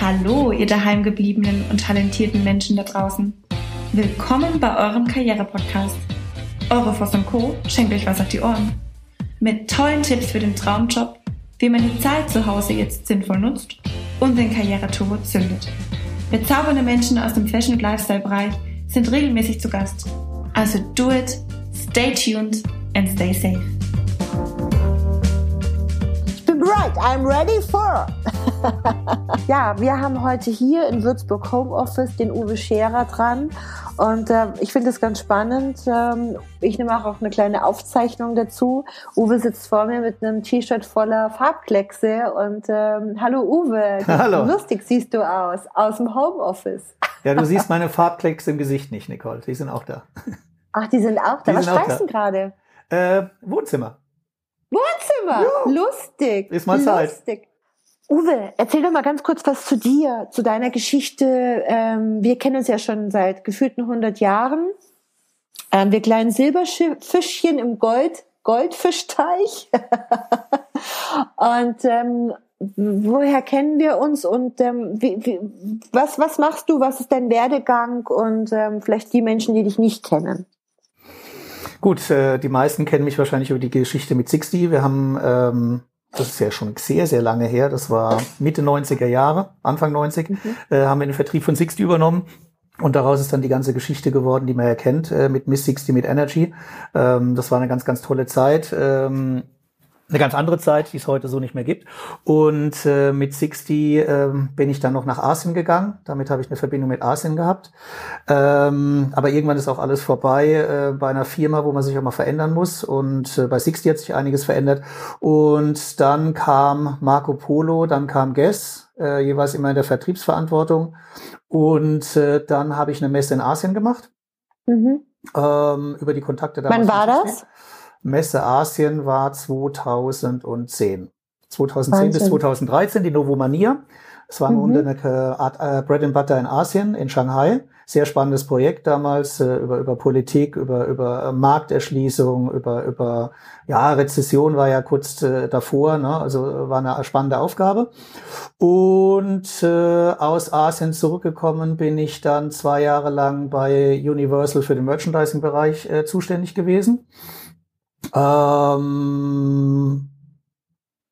Hallo, ihr daheimgebliebenen und talentierten Menschen da draußen. Willkommen bei eurem Karriere-Podcast. Eure Voss und Co. schenkt euch was auf die Ohren. Mit tollen Tipps für den Traumjob, wie man die Zeit zu Hause jetzt sinnvoll nutzt und den Karriereturbo zündet. Bezaubernde Menschen aus dem Fashion- und Lifestyle-Bereich sind regelmäßig zu Gast. Also do it, stay tuned and stay safe. Ich bin I'm ready for. ja, wir haben heute hier in Würzburg Homeoffice den Uwe Scherer dran und äh, ich finde es ganz spannend. Ähm, ich nehme auch eine kleine Aufzeichnung dazu. Uwe sitzt vor mir mit einem T-Shirt voller Farbkleckse und ähm, hallo Uwe, hallo. lustig siehst du aus, aus dem Homeoffice. ja, du siehst meine Farbkleckse im Gesicht nicht, Nicole. Die sind auch da. Ach, die sind auch da. Die Was auch schreibst du gerade? Äh, Wohnzimmer. Wohnzimmer. Ja. Lustig. Ist mal Zeit. Lustig. Uwe, erzähl doch mal ganz kurz was zu dir, zu deiner Geschichte. Ähm, wir kennen uns ja schon seit gefühlten 100 Jahren. Ähm, wir kleinen Silberfischchen im Gold, Goldfischteich. und ähm, woher kennen wir uns und ähm, wie, wie, was, was machst du? Was ist dein Werdegang und ähm, vielleicht die Menschen, die dich nicht kennen? Gut, äh, die meisten kennen mich wahrscheinlich über die Geschichte mit 60. Wir haben, ähm, das ist ja schon sehr, sehr lange her, das war Mitte 90er Jahre, Anfang 90, mhm. äh, haben wir den Vertrieb von 60 übernommen. Und daraus ist dann die ganze Geschichte geworden, die man ja kennt, äh, mit Miss 60, mit Energy. Ähm, das war eine ganz, ganz tolle Zeit. Ähm, eine ganz andere Zeit, die es heute so nicht mehr gibt. Und äh, mit 60 ähm, bin ich dann noch nach Asien gegangen. Damit habe ich eine Verbindung mit Asien gehabt. Ähm, aber irgendwann ist auch alles vorbei äh, bei einer Firma, wo man sich auch mal verändern muss. Und äh, bei 60 hat sich einiges verändert. Und dann kam Marco Polo, dann kam Guess, äh, jeweils immer in der Vertriebsverantwortung. Und äh, dann habe ich eine Messe in Asien gemacht. Mhm. Ähm, über die Kontakte damals. Wann war das? Messe Asien war 2010. 2010 Wahnsinn. bis 2013 die Novomania. Es war mhm. eine Art äh, Bread and Butter in Asien, in Shanghai. Sehr spannendes Projekt damals äh, über über Politik, über über Markterschließung, über über ja Rezession war ja kurz äh, davor, ne? also war eine spannende Aufgabe. Und äh, aus Asien zurückgekommen bin ich dann zwei Jahre lang bei Universal für den Merchandising-Bereich äh, zuständig gewesen. Ähm,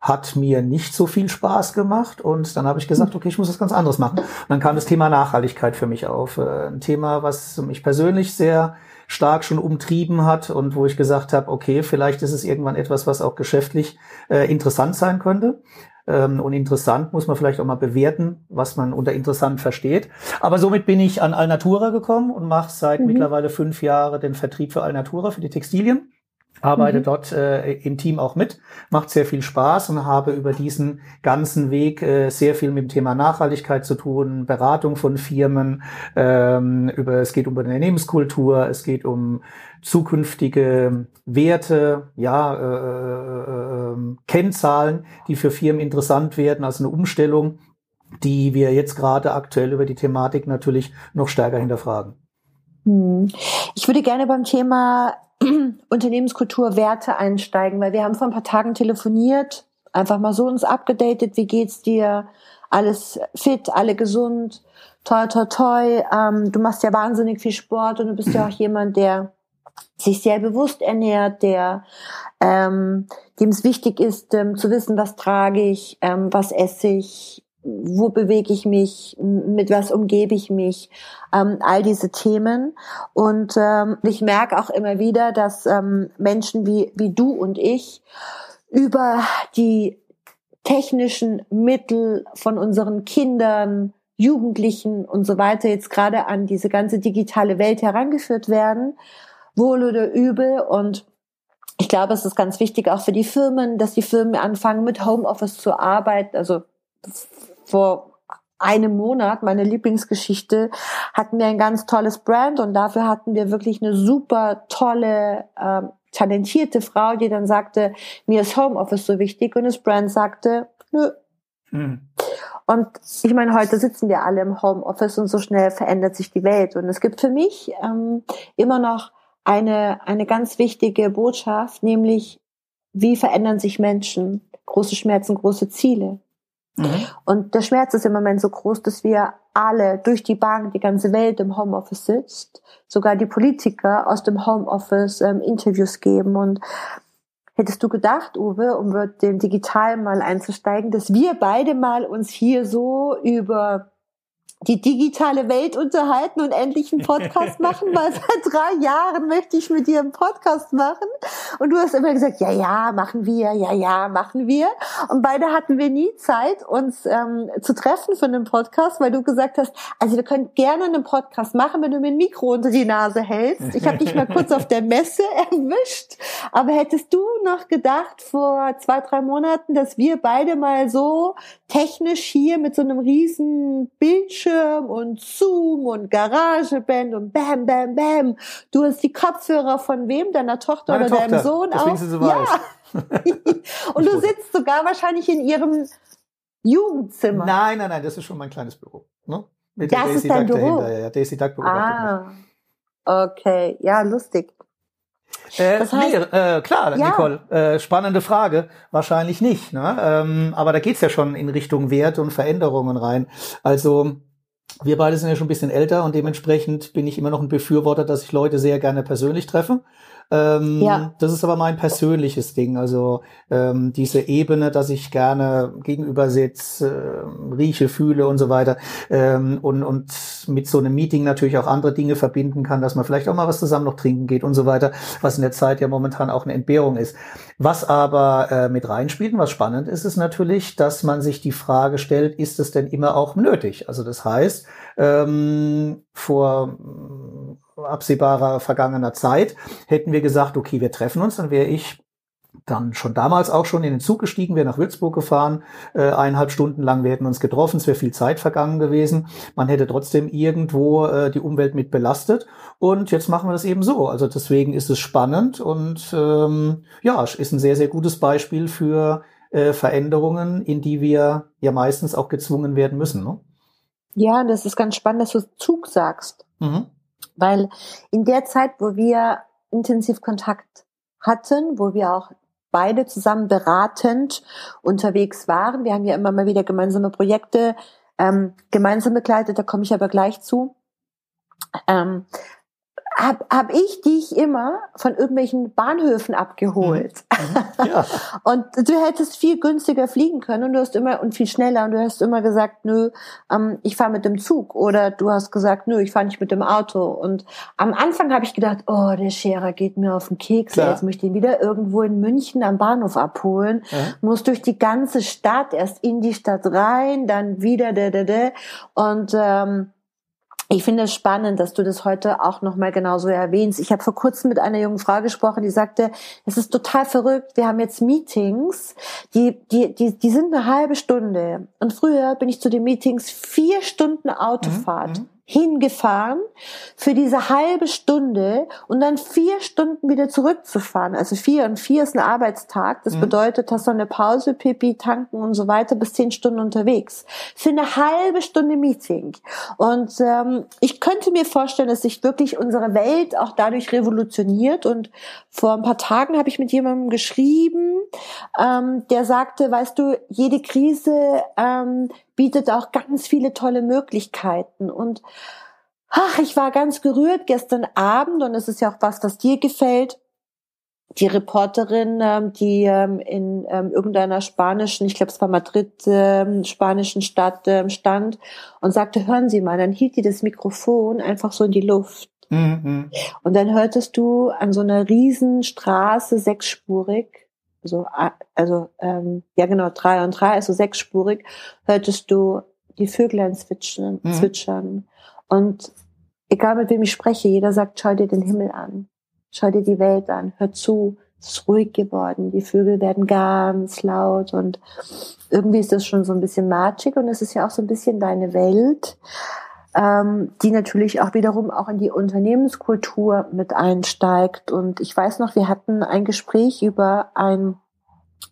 hat mir nicht so viel Spaß gemacht und dann habe ich gesagt, okay, ich muss was ganz anderes machen. Und dann kam das Thema Nachhaltigkeit für mich auf. Äh, ein Thema, was mich persönlich sehr stark schon umtrieben hat und wo ich gesagt habe, okay, vielleicht ist es irgendwann etwas, was auch geschäftlich äh, interessant sein könnte. Ähm, und interessant muss man vielleicht auch mal bewerten, was man unter interessant versteht. Aber somit bin ich an Alnatura gekommen und mache seit mhm. mittlerweile fünf Jahren den Vertrieb für Alnatura, für die Textilien arbeite mhm. dort äh, im Team auch mit, macht sehr viel Spaß und habe über diesen ganzen Weg äh, sehr viel mit dem Thema Nachhaltigkeit zu tun, Beratung von Firmen, ähm, über es geht um Unternehmenskultur, es geht um zukünftige Werte, ja, äh, äh, äh, Kennzahlen, die für Firmen interessant werden, also eine Umstellung, die wir jetzt gerade aktuell über die Thematik natürlich noch stärker hinterfragen. Hm. Ich würde gerne beim Thema Unternehmenskultur, Werte einsteigen, weil wir haben vor ein paar Tagen telefoniert, einfach mal so uns abgedatet, wie geht's dir? Alles fit, alle gesund, toi, toi, toi. Ähm, du machst ja wahnsinnig viel Sport und du bist ja auch jemand, der sich sehr bewusst ernährt, der ähm, dem es wichtig ist, ähm, zu wissen, was trage ich, ähm, was esse ich, wo bewege ich mich, mit was umgebe ich mich, ähm, all diese Themen. Und ähm, ich merke auch immer wieder, dass ähm, Menschen wie, wie du und ich über die technischen Mittel von unseren Kindern, Jugendlichen und so weiter jetzt gerade an diese ganze digitale Welt herangeführt werden, wohl oder übel. Und ich glaube, es ist ganz wichtig auch für die Firmen, dass die Firmen anfangen, mit Homeoffice zu arbeiten. Also vor einem Monat, meine Lieblingsgeschichte, hatten wir ein ganz tolles Brand und dafür hatten wir wirklich eine super tolle, ähm, talentierte Frau, die dann sagte, mir ist Homeoffice so wichtig und das Brand sagte, nö. Hm. Und ich meine, heute sitzen wir alle im Homeoffice und so schnell verändert sich die Welt. Und es gibt für mich ähm, immer noch eine, eine ganz wichtige Botschaft, nämlich wie verändern sich Menschen? Große Schmerzen, große Ziele. Mhm. Und der Schmerz ist im Moment so groß, dass wir alle durch die Bank, die ganze Welt im Homeoffice sitzt, sogar die Politiker aus dem Homeoffice ähm, Interviews geben. Und hättest du gedacht, Uwe, um den Digital mal einzusteigen, dass wir beide mal uns hier so über die digitale Welt unterhalten und endlich einen Podcast machen, weil seit drei Jahren möchte ich mit dir einen Podcast machen. Und du hast immer gesagt, ja, ja, machen wir, ja, ja, machen wir. Und beide hatten wir nie Zeit, uns ähm, zu treffen für einen Podcast, weil du gesagt hast, also wir können gerne einen Podcast machen, wenn du mir ein Mikro unter die Nase hältst. Ich habe dich mal kurz auf der Messe erwischt. Aber hättest du noch gedacht vor zwei, drei Monaten, dass wir beide mal so technisch hier mit so einem riesen Bildschirm Bildschirm und Zoom und Garageband und bam, bam, bam. Du hast die Kopfhörer von wem? Deiner Tochter Meine oder Tochter. deinem Sohn Deswegen auch? sie so ja. und du sitzt sogar wahrscheinlich in ihrem Jugendzimmer. Nein, nein, nein, das ist schon mein kleines Büro. Ne? Mit Das der ist Daisy dein Duck Büro? dahinter. Ja, Daisy Duck. Ah, okay. Ja, lustig. Äh, Das heißt- nee, äh, klar, Ja. Nicole, äh, spannende Frage. Wahrscheinlich nicht. Ne? Ähm, aber da geht's ja schon in Richtung Wert und Veränderungen rein. Also wir beide sind ja schon ein bisschen älter und dementsprechend bin ich immer noch ein Befürworter, dass ich Leute sehr gerne persönlich treffe. Ähm, Ja. Das ist aber mein persönliches Ding. Also ähm, diese Ebene, dass ich gerne gegenüber sitze, äh, rieche, fühle und so weiter. Ähm, und, und mit so einem Meeting natürlich auch andere Dinge verbinden kann, dass man vielleicht auch mal was zusammen noch trinken geht und so weiter, was in der Zeit ja momentan auch eine Entbehrung ist. Was aber äh, mit reinspielt und was spannend ist, ist natürlich, dass man sich die Frage stellt, ist es denn immer auch nötig? Also das heißt, ähm, vor mm, absehbarer vergangener Zeit hätten wir gesagt, okay, wir treffen uns, dann wäre ich dann schon damals auch schon in den Zug gestiegen, wäre nach Würzburg gefahren, äh, eineinhalb Stunden lang, wir hätten uns getroffen, es wäre viel Zeit vergangen gewesen. Man hätte trotzdem irgendwo äh, die Umwelt mit belastet. Und jetzt machen wir das eben so. Also deswegen ist es spannend und ähm, ja, ist ein sehr, sehr gutes Beispiel für äh, Veränderungen, in die wir ja meistens auch gezwungen werden müssen. Ne? Ja, das ist ganz spannend, dass du Zug sagst. Mhm. Weil in der Zeit, wo wir intensiv Kontakt hatten, wo wir auch beide zusammen beratend unterwegs waren, wir haben ja immer mal wieder gemeinsame Projekte ähm, gemeinsam begleitet, da komme ich aber gleich zu, ähm, hab, hab ich dich immer von irgendwelchen Bahnhöfen abgeholt. Mhm. Ja. Und du hättest viel günstiger fliegen können und du hast immer und viel schneller und du hast immer gesagt, nö, ähm, ich fahre mit dem Zug oder du hast gesagt, nö, ich fahre nicht mit dem Auto. Und am Anfang habe ich gedacht, oh, der Scherer geht mir auf den Keks, Klar. jetzt möchte ich ihn wieder irgendwo in München am Bahnhof abholen, Ja. muss durch die ganze Stadt, erst in die Stadt rein, dann wieder da da da und ähm, ich finde es spannend, dass du das heute auch nochmal genauso erwähnst. Ich habe vor kurzem mit einer jungen Frau gesprochen, die sagte, es ist total verrückt, wir haben jetzt Meetings, die, die, die, die sind eine halbe Stunde. Und früher bin ich zu den Meetings vier Stunden Autofahrt Mhm, hingefahren für diese halbe Stunde und dann vier Stunden wieder zurückzufahren. Also vier und vier ist ein Arbeitstag. Das Mhm. bedeutet, hast du eine Pause, Pipi, tanken und so weiter, bis zehn Stunden unterwegs. Für eine halbe Stunde Meeting. Und ähm, ich könnte mir vorstellen, dass sich wirklich unsere Welt auch dadurch revolutioniert. Und vor ein paar Tagen habe ich mit jemandem geschrieben, ähm, der sagte, weißt du, jede Krise ähm, bietet auch ganz viele tolle Möglichkeiten. Und ach, ich war ganz gerührt gestern Abend und es ist ja auch was, was dir gefällt. Die Reporterin, ähm, die ähm, in ähm, irgendeiner spanischen, ich glaube es war Madrid, spanischen Stadt stand und sagte, hören Sie mal, dann hielt die das Mikrofon einfach so in die Luft. Mhm. Und dann hörtest du an so einer riesen Straße sechsspurig, so, also ähm, ja genau, drei und drei, also sechsspurig, hörtest du die Vöglein zwitschern, Mhm. zwitschern. Und egal mit wem ich spreche, jeder sagt, schau dir den Himmel an, schau dir die Welt an, hör zu, es ist ruhig geworden, die Vögel werden ganz laut und irgendwie ist das schon so ein bisschen matschig und es ist ja auch so ein bisschen deine Welt ähm, die natürlich auch wiederum auch in die Unternehmenskultur mit einsteigt. Und ich weiß noch, wir hatten ein Gespräch über ein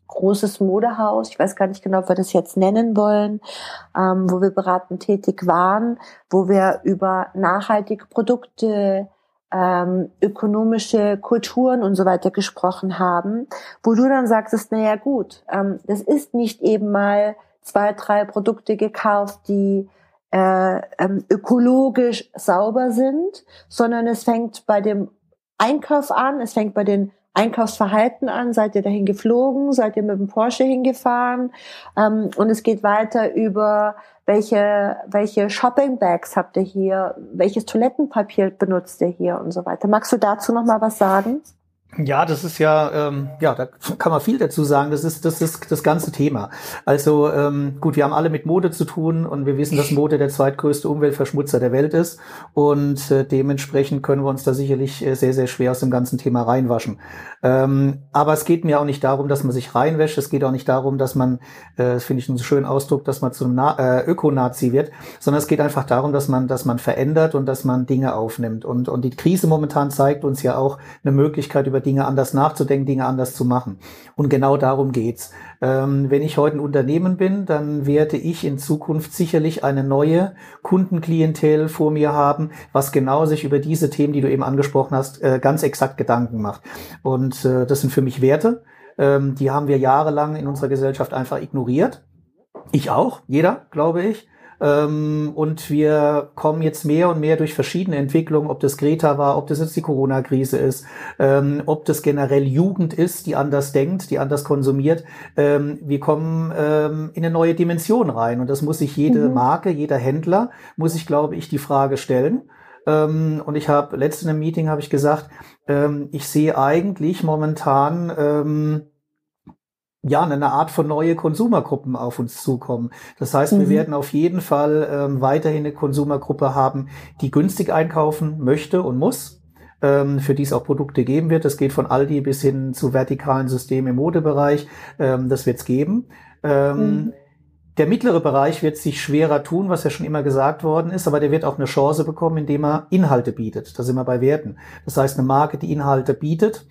großes Modehaus, ich weiß gar nicht genau, ob wir das jetzt nennen wollen, ähm, wo wir beratend tätig waren, wo wir über nachhaltige Produkte, ähm, ökonomische Kulturen und so weiter gesprochen haben, wo du dann sagtest, na ja gut, ähm, das ist nicht eben mal zwei, drei Produkte gekauft, die äh, ähm, ökologisch sauber sind, sondern es fängt bei dem Einkauf an, es fängt bei den Einkaufsverhalten an. Seid ihr dahin geflogen? Seid ihr mit dem Porsche hingefahren? Ähm, und es geht weiter über welche, welche Shopping Bags habt ihr hier? Welches Toilettenpapier benutzt ihr hier und so weiter? Magst du dazu noch mal was sagen? Ja, das ist ja, ähm, ja, da kann man viel dazu sagen. Das ist, das ist das ganze Thema. Also ähm, gut, wir haben alle mit Mode zu tun und wir wissen, dass Mode der zweitgrößte Umweltverschmutzer der Welt ist und äh, dementsprechend können wir uns da sicherlich äh, sehr, sehr schwer aus dem ganzen Thema reinwaschen. Ähm, aber es geht mir auch nicht darum, dass man sich reinwäscht. Es geht auch nicht darum, dass man, äh, das finde ich einen schönen Ausdruck, dass man zum Na äh, Ökonazi wird, sondern es geht einfach darum, dass man, dass man verändert und dass man Dinge aufnimmt. Und, und die Krise momentan zeigt uns ja auch eine Möglichkeit, über Dinge anders nachzudenken, Dinge anders zu machen. Und genau darum geht's. Ähm, wenn ich heute ein Unternehmen bin, dann werde ich in Zukunft sicherlich eine neue Kundenklientel vor mir haben, was genau sich über diese Themen, die du eben angesprochen hast, äh, ganz exakt Gedanken macht. Und äh, das sind für mich Werte. Ähm, die haben wir jahrelang in unserer Gesellschaft einfach ignoriert. Ich auch, jeder, glaube ich. Ähm, und wir kommen jetzt mehr und mehr durch verschiedene Entwicklungen, ob das Greta war, ob das jetzt die Corona-Krise ist, ähm, ob das generell Jugend ist, die anders denkt, die anders konsumiert. Ähm, wir kommen in eine neue Dimension rein. Und das muss sich jede mhm. Marke, jeder Händler, muss sich, glaube ich, die Frage stellen. Und ich habe letztens in einem Meeting habe ich gesagt, ich sehe eigentlich momentan ja, eine Art von neue Konsumergruppen auf uns zukommen. Das heißt, mhm. wir werden auf jeden Fall ähm, weiterhin eine Konsumergruppe haben, die günstig einkaufen möchte und muss, ähm, für die es auch Produkte geben wird. Das geht von Aldi bis hin zu vertikalen Systemen im Modebereich. Ähm, das wird es geben. Ähm, mhm. Der mittlere Bereich wird sich schwerer tun, was ja schon immer gesagt worden ist, aber der wird auch eine Chance bekommen, indem er Inhalte bietet. Da sind wir bei Werten. Das heißt, eine Marke, die Inhalte bietet,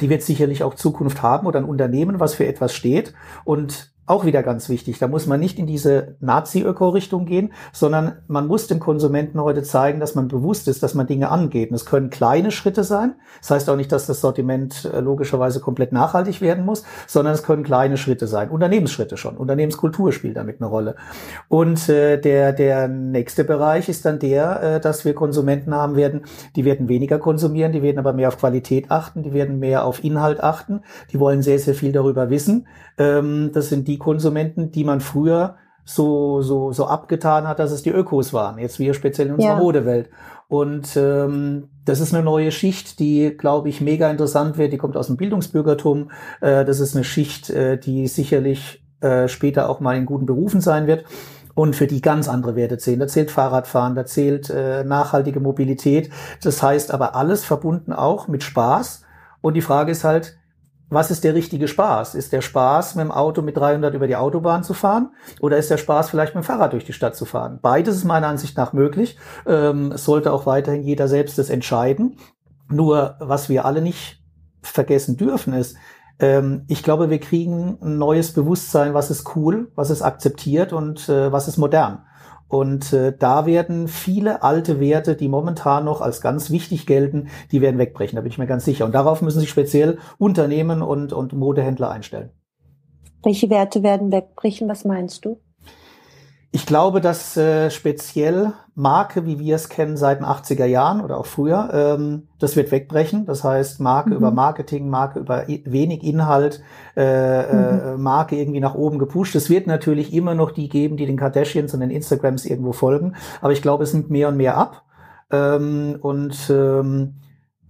die wird sicherlich auch Zukunft haben oder ein Unternehmen, was für etwas steht. Und auch wieder ganz wichtig. Da muss man nicht in diese Nazi-Öko-Richtung gehen, sondern man muss dem Konsumenten heute zeigen, dass man bewusst ist, dass man Dinge angeht. Und es können kleine Schritte sein. Das heißt auch nicht, dass das Sortiment äh, logischerweise komplett nachhaltig werden muss, sondern es können kleine Schritte sein. Unternehmensschritte schon. Unternehmenskultur spielt damit eine Rolle. Und äh, der, der nächste Bereich ist dann der, äh, dass wir Konsumenten haben werden, die werden weniger konsumieren, die werden aber mehr auf Qualität achten, die werden mehr auf Inhalt achten, die wollen sehr, sehr viel darüber wissen. Ähm, das sind die Konsumenten, die man früher so, so, so abgetan hat, dass es die Ökos waren. Jetzt wir speziell in unserer ja. Modewelt. Und ähm, das ist eine neue Schicht, die, glaube ich, mega interessant wird. Die kommt aus dem Bildungsbürgertum. Äh, das ist eine Schicht, äh, die sicherlich äh, später auch mal in guten Berufen sein wird und für die ganz andere Werte zählen. Da zählt Fahrradfahren, da zählt äh, nachhaltige Mobilität. Das heißt aber alles verbunden auch mit Spaß. Und die Frage ist halt, was ist der richtige Spaß? Ist der Spaß, mit dem Auto mit 300 über die Autobahn zu fahren? Oder ist der Spaß, vielleicht mit dem Fahrrad durch die Stadt zu fahren? Beides ist meiner Ansicht nach möglich. Ähm, es sollte auch weiterhin jeder selbst das entscheiden. Nur, was wir alle nicht vergessen dürfen, ist, ähm, ich glaube, wir kriegen ein neues Bewusstsein, was ist cool, was ist akzeptiert und äh, was ist modern. Und äh, da werden viele alte Werte, die momentan noch als ganz wichtig gelten, die werden wegbrechen, da bin ich mir ganz sicher. Und darauf müssen sich speziell Unternehmen und, und Modehändler einstellen. Welche Werte werden wegbrechen? Was meinst du? Ich glaube, dass äh, speziell Marke, wie wir es kennen seit den 80er Jahren oder auch früher, ähm, das wird wegbrechen. Das heißt, Marke mhm. über Marketing, Marke über wenig Inhalt, äh, äh, mhm. Marke irgendwie nach oben gepusht. Es wird natürlich immer noch die geben, die den Kardashians und den Instagrams irgendwo folgen. Aber ich glaube, es nimmt mehr und mehr ab. Ähm, und ähm,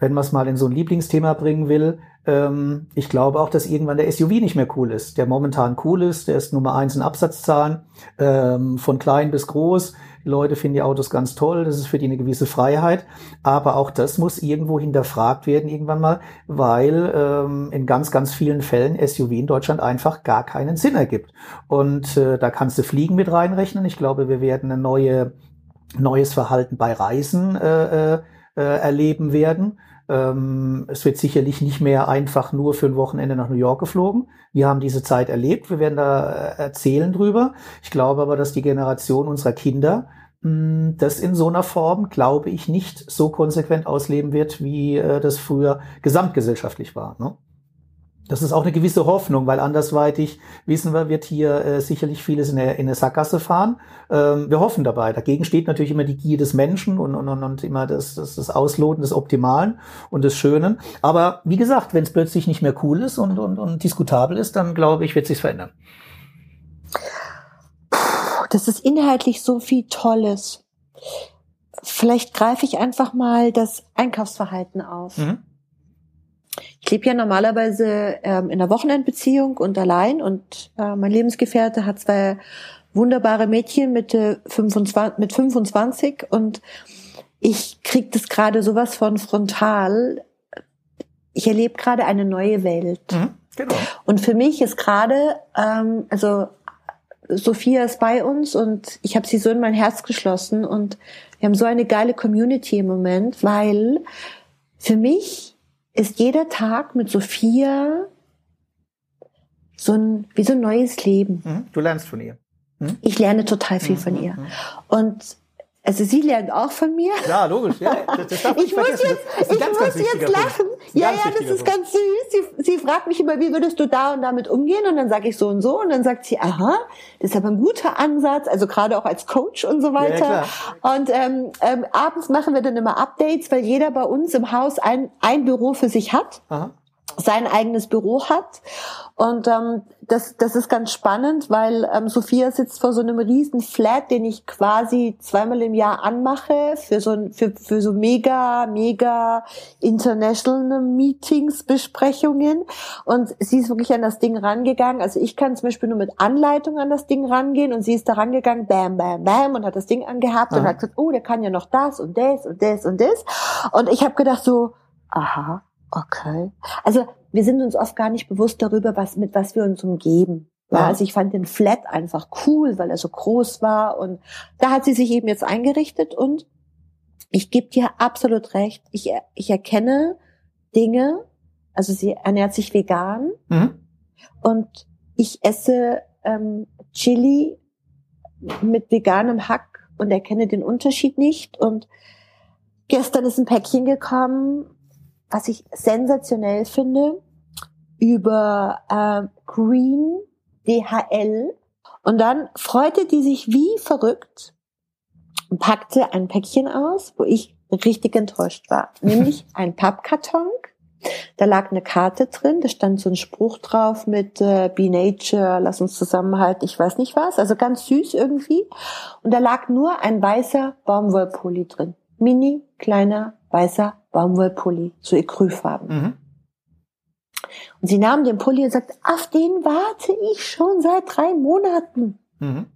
wenn man es mal in so ein Lieblingsthema bringen will, ähm, ich glaube auch, dass irgendwann der SUV nicht mehr cool ist. Der momentan cool ist, der ist Nummer eins in Absatzzahlen, ähm, von klein bis groß. Die Leute finden die Autos ganz toll, das ist für die eine gewisse Freiheit. Aber auch das muss irgendwo hinterfragt werden irgendwann mal, weil ähm, in ganz, ganz vielen Fällen SUV in Deutschland einfach gar keinen Sinn ergibt. Und äh, da kannst du Fliegen mit reinrechnen. Ich glaube, wir werden ein neue, neues Verhalten bei Reisen äh, äh, äh erleben werden ähm, es wird sicherlich nicht mehr einfach nur für ein Wochenende nach New York geflogen. Wir haben diese Zeit erlebt. Wir werden da äh, erzählen drüber. Ich glaube aber, dass die Generation unserer Kinder hm, das in so einer Form, glaube ich, nicht so konsequent ausleben wird, wie äh, das früher gesamtgesellschaftlich war. Ne? Das ist auch eine gewisse Hoffnung, weil andersweitig wissen wir, wird hier äh, sicherlich vieles in eine, in eine Sackgasse fahren. Ähm, wir hoffen dabei. Dagegen steht natürlich immer die Gier des Menschen und, und, und immer das, das, das Ausloten des Optimalen und des Schönen. Aber wie gesagt, wenn es plötzlich nicht mehr cool ist und, und, und diskutabel ist, dann glaube ich, wird sich verändern. Das ist inhaltlich so viel Tolles. Vielleicht greife ich einfach mal das Einkaufsverhalten auf. Mhm ich lebe ja normalerweise ähm, in einer Wochenendbeziehung und allein und äh, mein Lebensgefährte hat zwei wunderbare Mädchen mit, 25, mit 25 und ich krieg das gerade sowas von frontal. Ich erlebe gerade eine neue Welt. Mhm, genau. Und für mich ist gerade, ähm, also Sophia ist bei uns und ich habe sie so in mein Herz geschlossen und wir haben so eine geile Community im Moment, weil für mich ist jeder Tag mit Sophia so ein, wie so ein neues Leben. Mhm. Du lernst von ihr. Hm? Ich lerne total viel von mhm, ihr. Mhm. Und also sie lernt auch von mir. Ja, logisch. Ja, das, das darf ich muss jetzt, ich ganz, muss ganz jetzt lachen. Ja, ja, das ist ganz süß. Sie, sie fragt mich immer, wie würdest du da und damit umgehen? Und dann sage ich so und so. Und dann sagt sie, aha, das ist aber ein guter Ansatz. Also gerade auch als Coach und so weiter. Ja, und ähm, ähm, abends machen wir dann immer Updates, weil jeder bei uns im Haus ein, ein Büro für sich hat. Aha sein eigenes Büro hat. Und ähm, das, das ist ganz spannend, weil ähm, Sophia sitzt vor so einem riesen Flat, den ich quasi zweimal im Jahr anmache für so für, für so mega, mega international Meetings, Besprechungen. Und sie ist wirklich an das Ding rangegangen. Also ich kann zum Beispiel nur mit Anleitung an das Ding rangehen und sie ist da rangegangen, bam, bam, bam, und hat das Ding angehabt ja. und hat gesagt, oh, der kann ja noch das und das und das und das. Und ich habe gedacht so, aha, Okay. Also wir sind uns oft gar nicht bewusst darüber, was mit was wir uns umgeben. Ja, also ich fand den Flat einfach cool, weil er so groß war und da hat sie sich eben jetzt eingerichtet und ich gebe dir absolut recht. Ich, ich erkenne Dinge, also sie ernährt sich vegan mhm. und ich esse ähm, Chili mit veganem Hack und erkenne den Unterschied nicht und gestern ist ein Päckchen gekommen was ich sensationell finde, über äh, Green DHL. Und dann freute die sich wie verrückt und packte ein Päckchen aus, wo ich richtig enttäuscht war. Nämlich ein Pappkarton. Da lag eine Karte drin, da stand so ein Spruch drauf mit äh, Be Nature, lass uns zusammenhalten, ich weiß nicht was, also ganz süß irgendwie. Und da lag nur ein weißer Baumwollpulli drin. Mini, kleiner, weißer Baumwollpulli, so Ecrufarben. Mhm. Und sie nahm den Pulli und sagte, auf den warte ich schon seit drei Monaten. Mhm.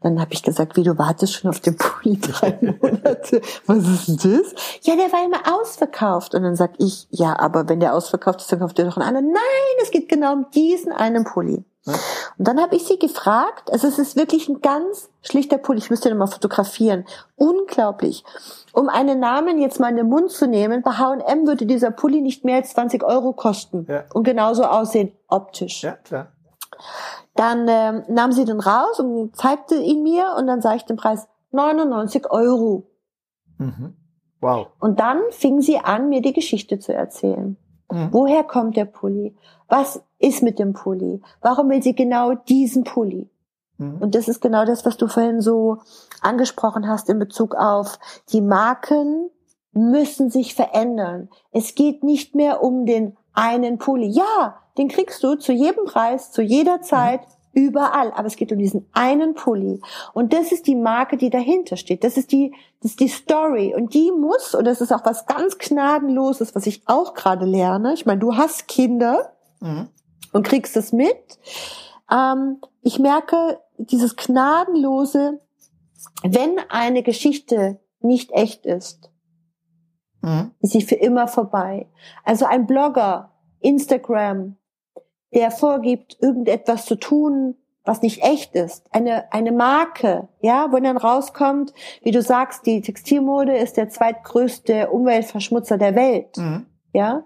Dann habe ich gesagt, wie du wartest schon auf den Pulli drei Monate. Was ist das? Ja, der war immer ausverkauft. Und dann sag ich, ja, aber wenn der ausverkauft ist, dann kauft ihr doch einen anderen. Nein, es geht genau um diesen einen Pulli. Und dann habe ich sie gefragt, also es ist wirklich ein ganz schlichter Pulli, ich müsste den mal fotografieren. Unglaublich. Um einen Namen jetzt mal in den Mund zu nehmen, bei H&M würde dieser Pulli nicht mehr als 20 Euro kosten ja. und genauso aussehen, optisch. Ja, klar. Dann ähm, nahm sie den raus und zeigte ihn mir und dann sah ich den Preis 99 Euro. Mhm. Wow. Und dann fing sie an, mir die Geschichte zu erzählen. Mhm. Woher kommt der Pulli? Was ist mit dem Pulli? Warum will sie genau diesen Pulli? Mhm. Und das ist genau das, was du vorhin so angesprochen hast in Bezug auf die Marken müssen sich verändern. Es geht nicht mehr um den einen Pulli. Ja, den kriegst du zu jedem Preis, zu jeder Zeit, mhm. überall. Aber es geht um diesen einen Pulli. Und das ist die Marke, die dahinter steht. Das ist die, das ist die Story. Und die muss, und das ist auch was ganz Gnadenloses, was ich auch gerade lerne. Ich meine, du hast Kinder mhm. und kriegst das mit. Ähm, ich merke dieses Gnadenlose, wenn eine Geschichte nicht echt ist, mhm. ist sie für immer vorbei. Also ein Blogger, Instagram, der vorgibt, irgendetwas zu tun, was nicht echt ist. Eine, eine Marke, ja, wo dann rauskommt, wie du sagst, die Textilmode ist der zweitgrößte Umweltverschmutzer der Welt, mhm. ja.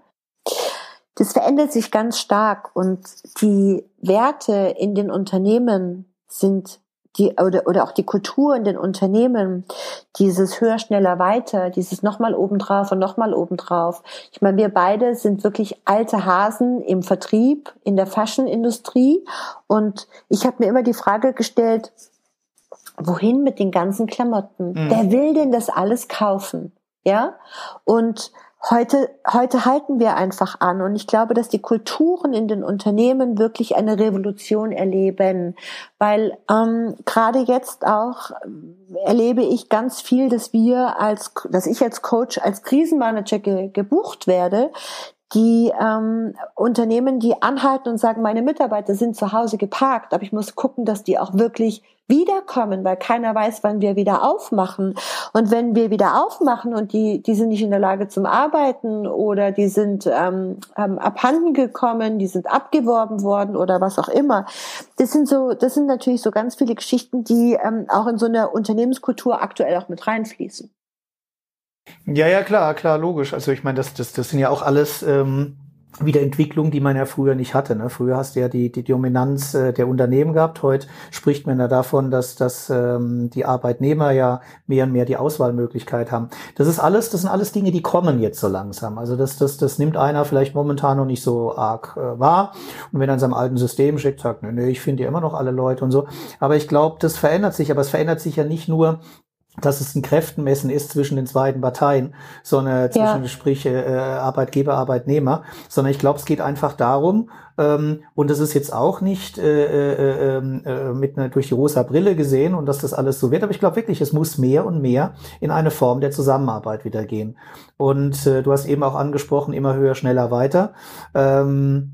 Das verändert sich ganz stark und die Werte in den Unternehmen sind die oder, oder auch die Kultur in den Unternehmen, dieses höher, schneller, weiter, dieses nochmal obendrauf und nochmal obendrauf. Ich meine, wir beide sind wirklich alte Hasen im Vertrieb, in der Fashion-Industrie und ich habe mir immer die Frage gestellt, wohin mit den ganzen Klamotten? Mhm. Wer will denn das alles kaufen? Ja? Und Heute, heute halten wir einfach an. Und ich glaube, dass die Kulturen in den Unternehmen wirklich eine Revolution erleben, weil ähm, gerade jetzt auch erlebe ich ganz viel, dass wir als, dass ich als Coach, als Krisenmanager ge, gebucht werde, die ähm, Unternehmen, die anhalten und sagen, meine Mitarbeiter sind zu Hause geparkt, aber ich muss gucken, dass die auch wirklich wiederkommen, weil keiner weiß, wann wir wieder aufmachen. Und wenn wir wieder aufmachen und die, die sind nicht in der Lage zum Arbeiten oder die sind ähm, ähm, abhanden gekommen, die sind abgeworben worden oder was auch immer. Das sind so, das sind natürlich so ganz viele Geschichten, die ähm, auch in so eine Unternehmenskultur aktuell auch mit reinfließen. Ja, ja, klar, klar, logisch. Also ich meine, das, das, das sind ja auch alles ähm, wieder Entwicklungen, die man ja früher nicht hatte. Ne? Früher hast du ja die, die Dominanz äh, der Unternehmen gehabt. Heute spricht man ja davon, dass, dass ähm, die Arbeitnehmer ja mehr und mehr die Auswahlmöglichkeit haben. Das ist alles, das sind alles Dinge, die kommen jetzt so langsam. Also das, das, das nimmt einer vielleicht momentan noch nicht so arg äh, wahr. Und wenn er in seinem alten System schickt, sagt, nee, nee ich finde ja immer noch alle Leute und so. Aber ich glaube, das verändert sich. Aber es verändert sich ja nicht nur dass es ein Kräftenmessen ist zwischen den beiden Parteien, sondern zwischen, ja. sprich äh, Arbeitgeber, Arbeitnehmer, sondern ich glaube, es geht einfach darum, ähm, und das ist jetzt auch nicht äh, äh, ähm, äh, mit einer, durch die rosa Brille gesehen und dass das alles so wird, aber ich glaube wirklich, es muss mehr und mehr in eine Form der Zusammenarbeit wieder gehen. Und äh, du hast eben auch angesprochen, immer höher, schneller, weiter. Ähm,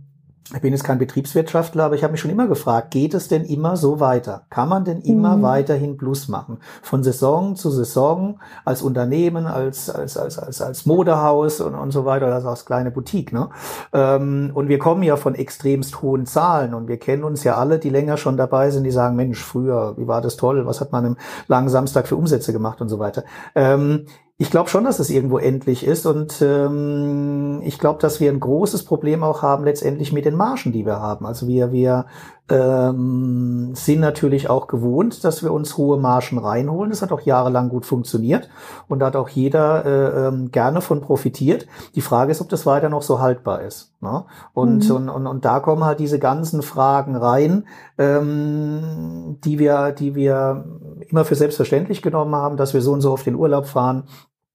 ich bin jetzt kein Betriebswirtschaftler, aber ich habe mich schon immer gefragt, geht es denn immer so weiter? Kann man denn immer mhm. weiterhin Plus machen? Von Saison zu Saison, als Unternehmen, als, als, als, als, als Modehaus und, und so weiter, also als kleine Boutique. Ne? Ähm, und wir kommen ja von extremst hohen Zahlen und wir kennen uns ja alle, die länger schon dabei sind, die sagen, Mensch, früher, wie war das toll, was hat man im langen Samstag für Umsätze gemacht und so weiter. Ich glaube schon, dass es irgendwo endlich ist und ähm, ich glaube, dass wir ein großes Problem auch haben letztendlich mit den Margen, die wir haben. Also wir wir ähm, sind natürlich auch gewohnt, dass wir uns hohe Margen reinholen. Das hat auch jahrelang gut funktioniert und da hat auch jeder äh, ähm, gerne von profitiert. Die Frage ist, ob das weiter noch so haltbar ist. Ne? Und, mhm. und, und, und da kommen halt diese ganzen Fragen rein, ähm, die wir, die wir immer für selbstverständlich genommen haben, dass wir so und so auf den Urlaub fahren,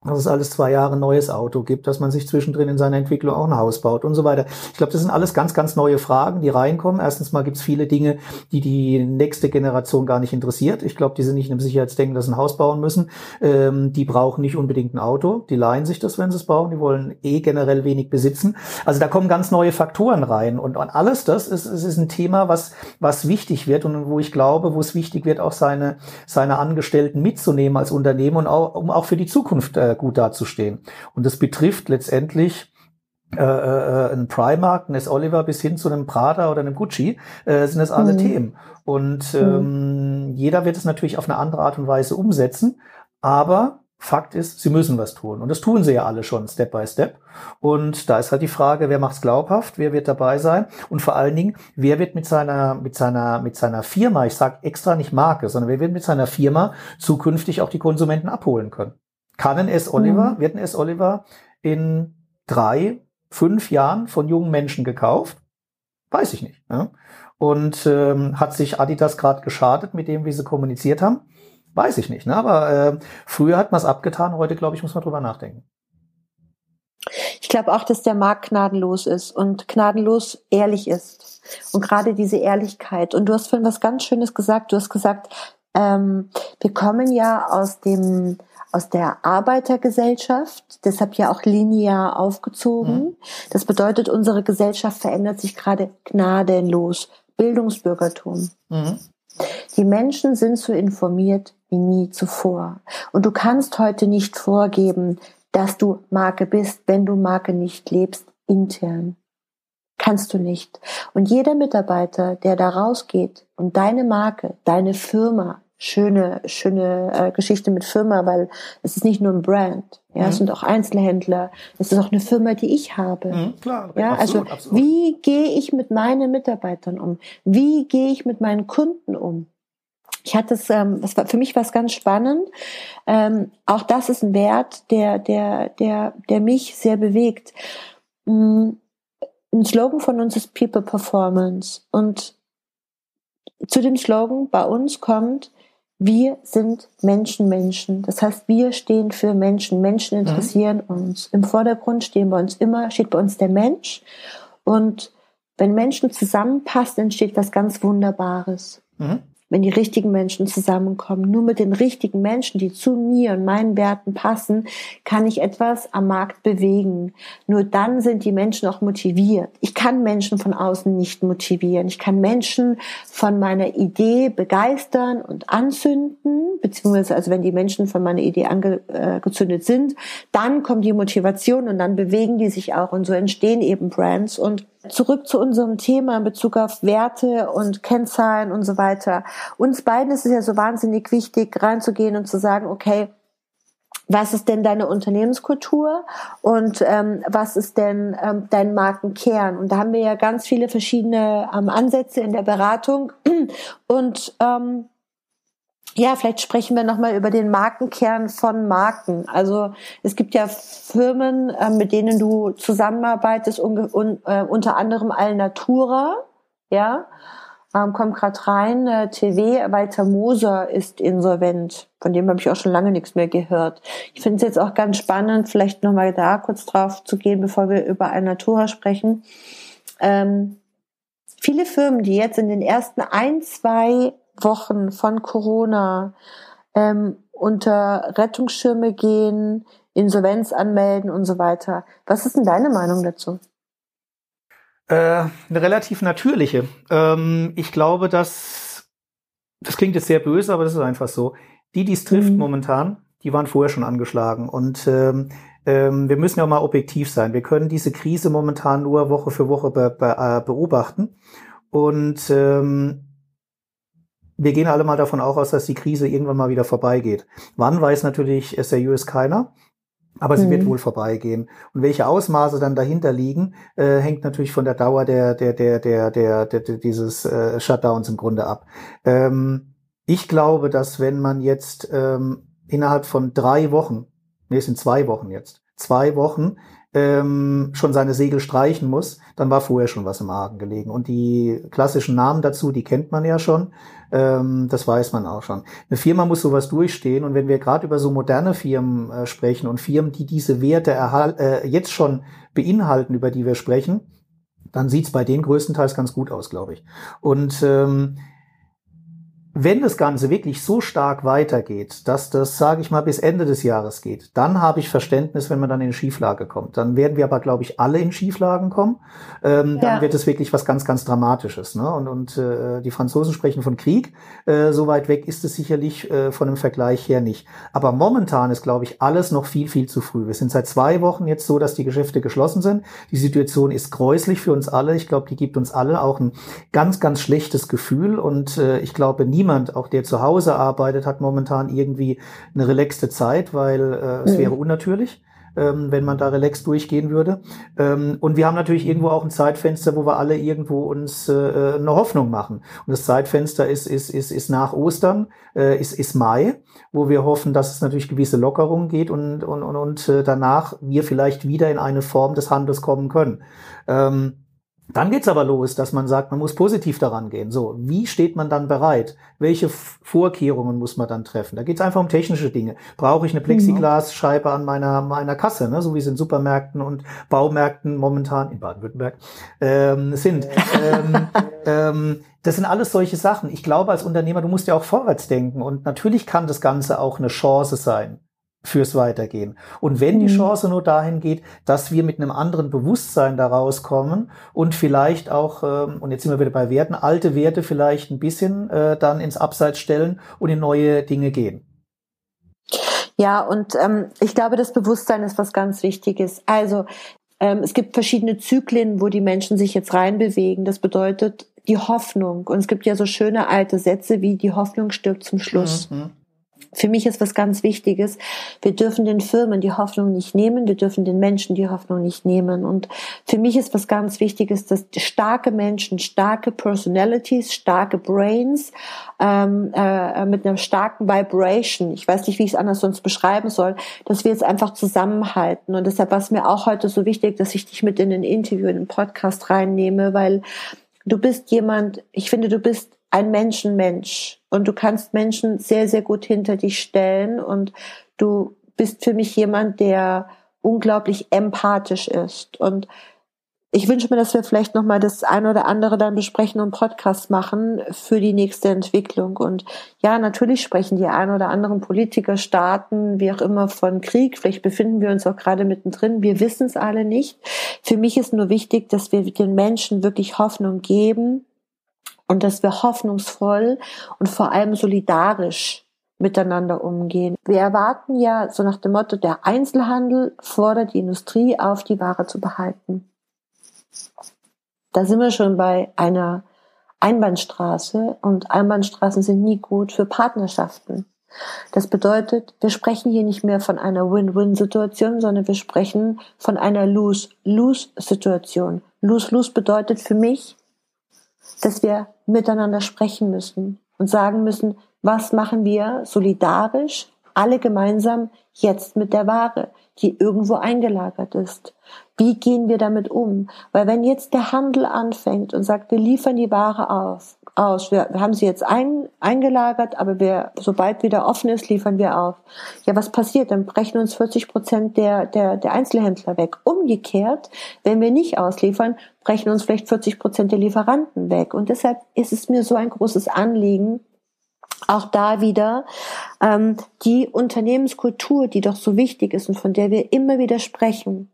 dass es alles zwei Jahre ein neues Auto gibt, dass man sich zwischendrin in seiner Entwicklung auch ein Haus baut und so weiter. Ich glaube, das sind alles ganz, ganz neue Fragen, die reinkommen. Erstens mal gibt es viele Dinge, die die nächste Generation gar nicht interessiert. Ich glaube, die sind nicht im Sicherheitsdenken, dass sie ein Haus bauen müssen. Ähm, die brauchen nicht unbedingt ein Auto. Die leihen sich das, wenn sie es bauen. Die wollen eh generell wenig besitzen. Also da kommen ganz neue Faktoren rein. Und, und alles das ist, ist, ist ein Thema, was, was wichtig wird und wo ich glaube, wo es wichtig wird, auch seine, seine Angestellten mitzunehmen als Unternehmen und auch, um auch für die Zukunft äh, gut dazustehen. Und das betrifft letztendlich äh, äh, ein Primark, ein S. Oliver bis hin zu einem Prada oder einem Gucci, äh, sind das alle mhm. Themen. Und mhm. ähm, mhm. jeder wird es natürlich auf eine andere Art und Weise umsetzen, aber Fakt ist, sie müssen was tun. Und das tun sie ja alle schon, Step by Step. Und da ist halt die Frage, wer macht's glaubhaft, wer wird dabei sein? Und vor allen Dingen, wer wird mit seiner, mit seiner, mit seiner Firma, ich sage extra nicht Marke, sondern wer wird mit seiner Firma zukünftig auch die Konsumenten abholen können? Kann ein S. Oliver, mhm. wird ein S. Oliver in drei, fünf Jahren von jungen Menschen gekauft? Weiß ich nicht. Ja? Und ähm, hat sich Adidas gerade geschadet mit dem, wie sie kommuniziert haben? Weiß ich nicht. Ne? Aber äh, früher hat man es abgetan, heute, glaube ich, muss man drüber nachdenken. Ich glaube auch, dass der Markt gnadenlos ist und gnadenlos ehrlich ist. Und gerade diese Ehrlichkeit. Und du hast vorhin was ganz Schönes gesagt. Du hast gesagt, ähm, wir kommen ja aus dem aus der Arbeitergesellschaft, deshalb ja auch linear aufgezogen. Mhm. Das bedeutet, unsere Gesellschaft verändert sich gerade gnadenlos. Bildungsbürgertum. Mhm. Die Menschen sind so informiert wie nie zuvor. Und du kannst heute nicht vorgeben, dass du Marke bist, wenn du Marke nicht lebst, intern. Kannst du nicht. Und jeder Mitarbeiter, der da rausgeht und deine Marke, deine Firma schöne, schöne äh, Geschichte mit Firma, weil es ist nicht nur ein Brand. Ja, mhm. es sind auch Einzelhändler. Es ist auch eine Firma, die ich habe. Mhm, klar, ja, absolut, also absolut. wie gehe ich mit meinen Mitarbeitern um? Wie gehe ich mit meinen Kunden um? Ich hatte es, ähm, das war für mich was ganz spannend. Ähm, auch das ist ein Wert, der, der, der, der mich sehr bewegt. Mm, ein Slogan von uns ist People Performance und zu dem Slogan bei uns kommt, wir sind Menschen, Menschen. Das heißt, wir stehen für Menschen. Menschen mhm. interessieren mhm. uns. Im Vordergrund stehen bei uns immer, steht bei uns der Mensch. Und wenn Menschen zusammenpassen, entsteht was ganz Wunderbares. Mhm wenn die richtigen Menschen zusammenkommen. Nur mit den richtigen Menschen, die zu mir und meinen Werten passen, kann ich etwas am Markt bewegen. Nur dann sind die Menschen auch motiviert. Ich kann Menschen von außen nicht motivieren. Ich kann Menschen von meiner Idee begeistern und anzünden, beziehungsweise also wenn die Menschen von meiner Idee angezündet sind, dann kommt die Motivation und dann bewegen die sich auch und so entstehen eben Brands und Zurück zu unserem Thema in Bezug auf Werte und Kennzahlen und so weiter. Uns beiden ist es ja so wahnsinnig wichtig, reinzugehen und zu sagen, okay, was ist denn deine Unternehmenskultur und ähm, was ist denn ähm, dein Markenkern? Und da haben wir ja ganz viele verschiedene ähm, Ansätze in der Beratung und ähm, ja, vielleicht sprechen wir nochmal über den Markenkern von Marken. Also es gibt ja Firmen, äh, mit denen du zusammenarbeitest, un, un, äh, unter anderem Alnatura, ja, ähm, kommt gerade rein, äh, TV, Walter Moser ist insolvent. Von dem habe ich auch schon lange nichts mehr gehört. Ich finde es jetzt auch ganz spannend, vielleicht nochmal da kurz drauf zu gehen, bevor wir über Alnatura sprechen. Ähm, viele Firmen, die jetzt in den ersten ein, zwei Wochen von Corona ähm, unter Rettungsschirme gehen, Insolvenz anmelden und so weiter. Was ist denn deine Meinung dazu? Äh, eine relativ natürliche. Ähm, ich glaube, dass das klingt jetzt sehr böse, aber das ist einfach so. Die, die es trifft mhm. momentan, die waren vorher schon angeschlagen. Und ähm, ähm, wir müssen ja mal objektiv sein. Wir können diese Krise momentan nur Woche für Woche be be äh, beobachten. Und ähm, wir gehen alle mal davon auch aus, dass die Krise irgendwann mal wieder vorbeigeht. Wann weiß natürlich seriös keiner. Aber sie mhm. wird wohl vorbeigehen. Und welche Ausmaße dann dahinter liegen, äh, hängt natürlich von der Dauer der, der, der, der, der, der, der dieses äh, Shutdowns im Grunde ab. Ähm, ich glaube, dass wenn man jetzt ähm, innerhalb von drei Wochen, nee, es sind zwei Wochen jetzt, zwei Wochen ähm, schon seine Segel streichen muss, dann war vorher schon was im Argen gelegen. Und die klassischen Namen dazu, die kennt man ja schon. Ähm, das weiß man auch schon. Eine Firma muss sowas durchstehen. Und wenn wir gerade über so moderne Firmen äh, sprechen und Firmen, die diese Werte äh, jetzt schon beinhalten, über die wir sprechen, dann sieht's bei denen größtenteils ganz gut aus, glaube ich. Und ähm, wenn das Ganze wirklich so stark weitergeht, dass das, sage ich mal, bis Ende des Jahres geht, dann habe ich Verständnis, wenn man dann in Schieflage kommt. Dann werden wir aber, glaube ich, alle in Schieflagen kommen. Ähm, ja. Dann wird es wirklich was ganz, ganz Dramatisches. Ne? Und, und äh, die Franzosen sprechen von Krieg. Äh, so weit weg ist es sicherlich äh, von dem Vergleich her nicht. Aber momentan ist, glaube ich, alles noch viel, viel zu früh. Wir sind seit zwei Wochen jetzt so, dass die Geschäfte geschlossen sind. Die Situation ist gräuslich für uns alle. Ich glaube, die gibt uns alle auch ein ganz, ganz schlechtes Gefühl. Und äh, ich glaube, niemand niemand, auch der zu Hause arbeitet, hat momentan irgendwie eine relaxte Zeit, weil äh, es mhm. wäre unnatürlich ähm, wenn man da relax durchgehen würde. Ähm, und wir haben natürlich irgendwo auch ein Zeitfenster, wo wir alle irgendwo uns äh, eine Hoffnung machen. Und das Zeitfenster ist, ist, ist, ist nach Ostern, äh, ist, ist Mai, wo wir hoffen, dass es natürlich gewisse Lockerungen geht und, und, und, und äh, danach wir vielleicht wieder in eine Form des Handels kommen können. Ähm, dann geht's aber los, dass man sagt, man muss positiv daran gehen. So, wie steht man dann bereit? Welche Vorkehrungen muss man dann treffen? Da geht's einfach um technische Dinge. Brauche ich eine Plexiglasscheibe an meiner meiner Kasse, ne? so wie es in Supermärkten und Baumärkten momentan in Baden-Württemberg ähm, sind. ähm, ähm, das sind alles solche Sachen. Ich glaube, als Unternehmer, du musst ja auch vorwärts denken und natürlich kann das Ganze auch eine Chance sein fürs Weitergehen. Und wenn die mhm. Chance nur dahin geht, dass wir mit einem anderen Bewusstsein daraus kommen und vielleicht auch, ähm, und jetzt sind wir wieder bei Werten, alte Werte vielleicht ein bisschen äh, dann ins Abseits stellen und in neue Dinge gehen. Ja, und ähm, ich glaube, das Bewusstsein ist was ganz Wichtiges. Also ähm, es gibt verschiedene Zyklen, wo die Menschen sich jetzt reinbewegen. Das bedeutet die Hoffnung. Und es gibt ja so schöne alte Sätze wie die Hoffnung stirbt zum Schluss. Mhm. Für mich ist was ganz Wichtiges. Wir dürfen den Firmen die Hoffnung nicht nehmen. Wir dürfen den Menschen die Hoffnung nicht nehmen. Und für mich ist was ganz Wichtiges, dass starke Menschen, starke Personalities, starke Brains, ähm, äh, mit einer starken Vibration, ich weiß nicht, wie ich es anders sonst beschreiben soll, dass wir jetzt einfach zusammenhalten. Und deshalb war es mir auch heute so wichtig, dass ich dich mit in den Interview, in den Podcast reinnehme, weil du bist jemand, ich finde, du bist ein Menschenmensch und du kannst Menschen sehr, sehr gut hinter dich stellen und du bist für mich jemand, der unglaublich empathisch ist und ich wünsche mir, dass wir vielleicht noch mal das eine oder andere dann besprechen und Podcast machen für die nächste Entwicklung. Und ja, natürlich sprechen die ein oder anderen Politiker, Staaten, wie auch immer, von Krieg. Vielleicht befinden wir uns auch gerade mittendrin. Wir wissen es alle nicht. Für mich ist nur wichtig, dass wir den Menschen wirklich Hoffnung geben und dass wir hoffnungsvoll und vor allem solidarisch miteinander umgehen. Wir erwarten ja so nach dem Motto, der Einzelhandel fordert die Industrie auf, die Ware zu behalten. Da sind wir schon bei einer Einbahnstraße und Einbahnstraßen sind nie gut für Partnerschaften. Das bedeutet, wir sprechen hier nicht mehr von einer Win-Win-Situation, sondern wir sprechen von einer Lose-Lose-Situation. Lose-Lose bedeutet für mich, dass wir miteinander sprechen müssen und sagen müssen, was machen wir solidarisch, alle gemeinsam jetzt mit der Ware, die irgendwo eingelagert ist. Wie gehen wir damit um? Weil wenn jetzt der Handel anfängt und sagt, wir liefern die Ware auf, aus, wir, wir haben sie jetzt ein, eingelagert, aber wir, sobald wieder offen ist, liefern wir auf. Ja, was passiert? Dann brechen uns 40 Prozent der, der, der Einzelhändler weg. Umgekehrt, wenn wir nicht ausliefern, brechen uns vielleicht 40 Prozent der Lieferanten weg. Und deshalb ist es mir so ein großes Anliegen, auch da wieder ähm, die Unternehmenskultur, die doch so wichtig ist und von der wir immer wieder sprechen,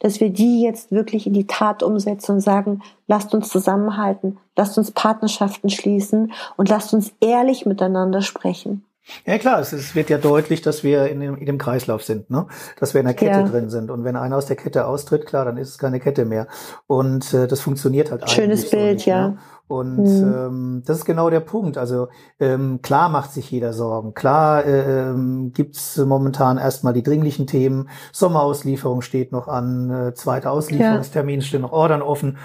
dass wir die jetzt wirklich in die Tat umsetzen und sagen, lasst uns zusammenhalten, lasst uns Partnerschaften schließen und lasst uns ehrlich miteinander sprechen. Ja klar, es, es wird ja deutlich, dass wir in dem, in dem Kreislauf sind, ne? dass wir in der Kette ja. drin sind. Und wenn einer aus der Kette austritt, klar, dann ist es keine Kette mehr. Und äh, das funktioniert halt Schönes eigentlich. Schönes Bild, nicht, ja. Ne? Und mhm. ähm, das ist genau der Punkt. Also ähm, klar macht sich jeder Sorgen. Klar äh, ähm, gibt es momentan erstmal die dringlichen Themen. Sommerauslieferung steht noch an, äh, zweiter Auslieferungstermin ja. stehen noch Ordern offen.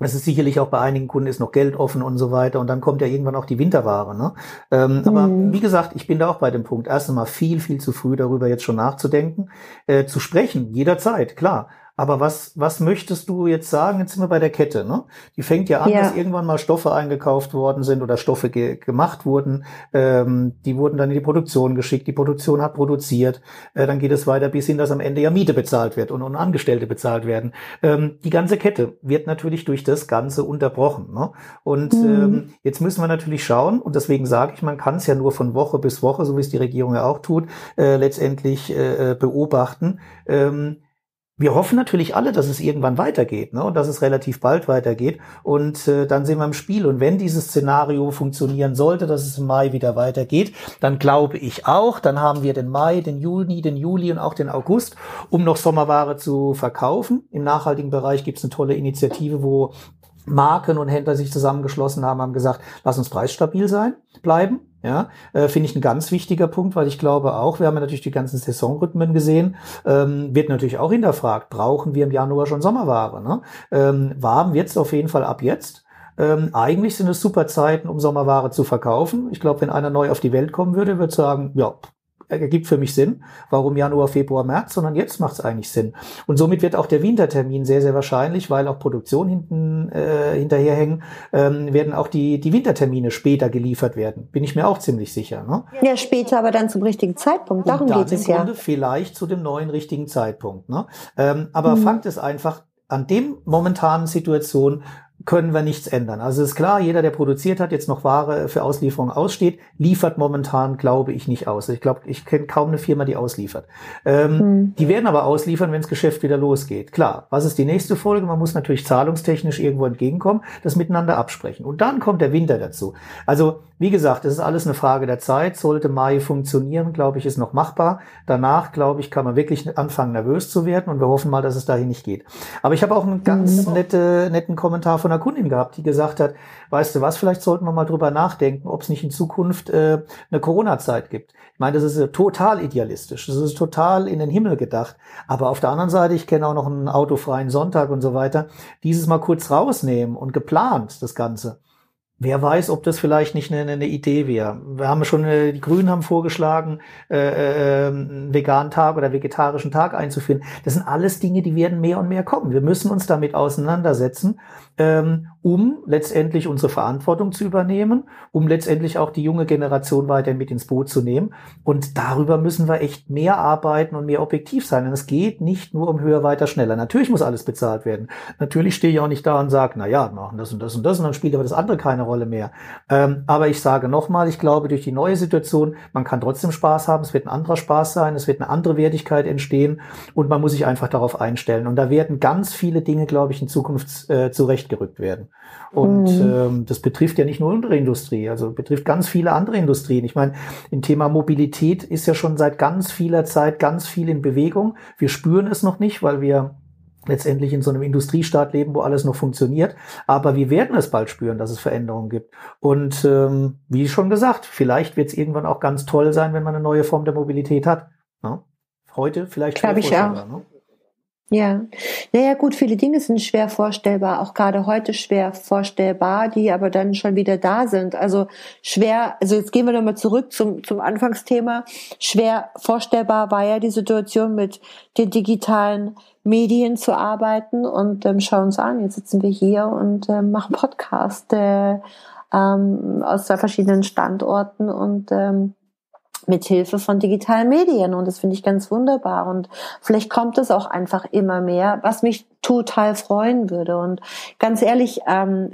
Es ist sicherlich auch bei einigen Kunden ist noch Geld offen und so weiter. Und dann kommt ja irgendwann auch die Winterware. Ne? Ähm, mhm. Aber wie gesagt, ich bin da auch bei dem Punkt. Erst einmal viel, viel zu früh darüber jetzt schon nachzudenken. Äh, zu sprechen, jederzeit, klar. Aber was, was möchtest du jetzt sagen? Jetzt sind wir bei der Kette, ne? Die fängt ja an, ja. dass irgendwann mal Stoffe eingekauft worden sind oder Stoffe ge gemacht wurden. Ähm, die wurden dann in die Produktion geschickt. Die Produktion hat produziert. Äh, dann geht es weiter bis hin, dass am Ende ja Miete bezahlt wird und, und Angestellte bezahlt werden. Ähm, die ganze Kette wird natürlich durch das Ganze unterbrochen. Ne? Und mhm. ähm, jetzt müssen wir natürlich schauen, und deswegen sage ich, man kann es ja nur von Woche bis Woche, so wie es die Regierung ja auch tut, äh, letztendlich äh, äh beobachten. Wir hoffen natürlich alle, dass es irgendwann weitergeht ne? und dass es relativ bald weitergeht. Und äh, dann sind wir im Spiel. Und wenn dieses Szenario funktionieren sollte, dass es im Mai wieder weitergeht, dann glaube ich auch, dann haben wir den Mai, den Juni, den Juli und auch den August, um noch Sommerware zu verkaufen. Im nachhaltigen Bereich gibt es eine tolle Initiative, wo Marken und Händler sich zusammengeschlossen haben, haben gesagt, lass uns preisstabil sein, bleiben. Ja, äh, finde ich ein ganz wichtiger Punkt, weil ich glaube auch, wir haben ja natürlich die ganzen Saisonrhythmen gesehen, ähm, wird natürlich auch hinterfragt, brauchen wir im Januar schon Sommerware? Ne? Ähm, warm wird's auf jeden Fall ab jetzt. Ähm, eigentlich sind es super Zeiten, um Sommerware zu verkaufen. Ich glaube, wenn einer neu auf die Welt kommen würde, würde sagen, ja, ergibt für mich Sinn. Warum Januar, Februar, März, sondern jetzt macht es eigentlich Sinn. Und somit wird auch der Wintertermin sehr, sehr wahrscheinlich, weil auch Produktion hinten äh, hinterherhängen, ähm, werden auch die, die Wintertermine später geliefert werden. Bin ich mir auch ziemlich sicher. Ne? Ja, später, aber dann zum richtigen Zeitpunkt. Darum Und dann geht es ja. Grunde vielleicht zu dem neuen richtigen Zeitpunkt. Ne? Ähm, aber hm. Fakt ist einfach, an dem momentanen Situation können wir nichts ändern. Also ist klar, jeder, der produziert hat, jetzt noch Ware für Auslieferung aussteht, liefert momentan, glaube ich, nicht aus. Ich glaube, ich kenne kaum eine Firma, die ausliefert. Ähm, mhm. Die werden aber ausliefern, wenn das Geschäft wieder losgeht. Klar, was ist die nächste Folge? Man muss natürlich zahlungstechnisch irgendwo entgegenkommen, das miteinander absprechen. Und dann kommt der Winter dazu. Also, wie gesagt, es ist alles eine Frage der Zeit. Sollte Mai funktionieren, glaube ich, ist noch machbar. Danach, glaube ich, kann man wirklich anfangen, nervös zu werden und wir hoffen mal, dass es dahin nicht geht. Aber ich habe auch einen ganz mhm. nette, netten Kommentar von einer Kundin gehabt, die gesagt hat, weißt du was, vielleicht sollten wir mal drüber nachdenken, ob es nicht in Zukunft äh, eine Corona-Zeit gibt. Ich meine, das ist äh, total idealistisch, das ist total in den Himmel gedacht. Aber auf der anderen Seite, ich kenne auch noch einen autofreien Sonntag und so weiter, dieses mal kurz rausnehmen und geplant, das Ganze Wer weiß, ob das vielleicht nicht eine, eine Idee wäre. Wir haben schon, äh, die Grünen haben vorgeschlagen, äh, äh, einen veganen Tag oder vegetarischen Tag einzuführen. Das sind alles Dinge, die werden mehr und mehr kommen. Wir müssen uns damit auseinandersetzen, ähm, um letztendlich unsere Verantwortung zu übernehmen, um letztendlich auch die junge Generation weiter mit ins Boot zu nehmen. Und darüber müssen wir echt mehr arbeiten und mehr objektiv sein. Und es geht nicht nur um höher, weiter, schneller. Natürlich muss alles bezahlt werden. Natürlich stehe ich auch nicht da und sage, na ja, machen das und das und das und dann spielt aber das andere keine Rolle mehr. Ähm, aber ich sage nochmal, ich glaube, durch die neue Situation, man kann trotzdem Spaß haben, es wird ein anderer Spaß sein, es wird eine andere Wertigkeit entstehen und man muss sich einfach darauf einstellen. Und da werden ganz viele Dinge, glaube ich, in Zukunft äh, zurechtgerückt werden. Und mhm. ähm, das betrifft ja nicht nur unsere Industrie, also betrifft ganz viele andere Industrien. Ich meine, im Thema Mobilität ist ja schon seit ganz vieler Zeit ganz viel in Bewegung. Wir spüren es noch nicht, weil wir letztendlich in so einem Industriestaat leben, wo alles noch funktioniert. Aber wir werden es bald spüren, dass es Veränderungen gibt. Und ähm, wie schon gesagt, vielleicht wird es irgendwann auch ganz toll sein, wenn man eine neue Form der Mobilität hat. Ne? Heute vielleicht. Glaube ich auch. Ne? Ja, naja gut, viele Dinge sind schwer vorstellbar, auch gerade heute schwer vorstellbar, die aber dann schon wieder da sind. Also schwer, also jetzt gehen wir nochmal zurück zum, zum Anfangsthema. Schwer vorstellbar war ja die Situation mit den digitalen Medien zu arbeiten und ähm, schauen uns an, jetzt sitzen wir hier und ähm, machen Podcast äh, ähm, aus zwei verschiedenen Standorten und ähm, mit Hilfe von digitalen Medien. Und das finde ich ganz wunderbar. Und vielleicht kommt es auch einfach immer mehr, was mich total freuen würde. Und ganz ehrlich, ähm,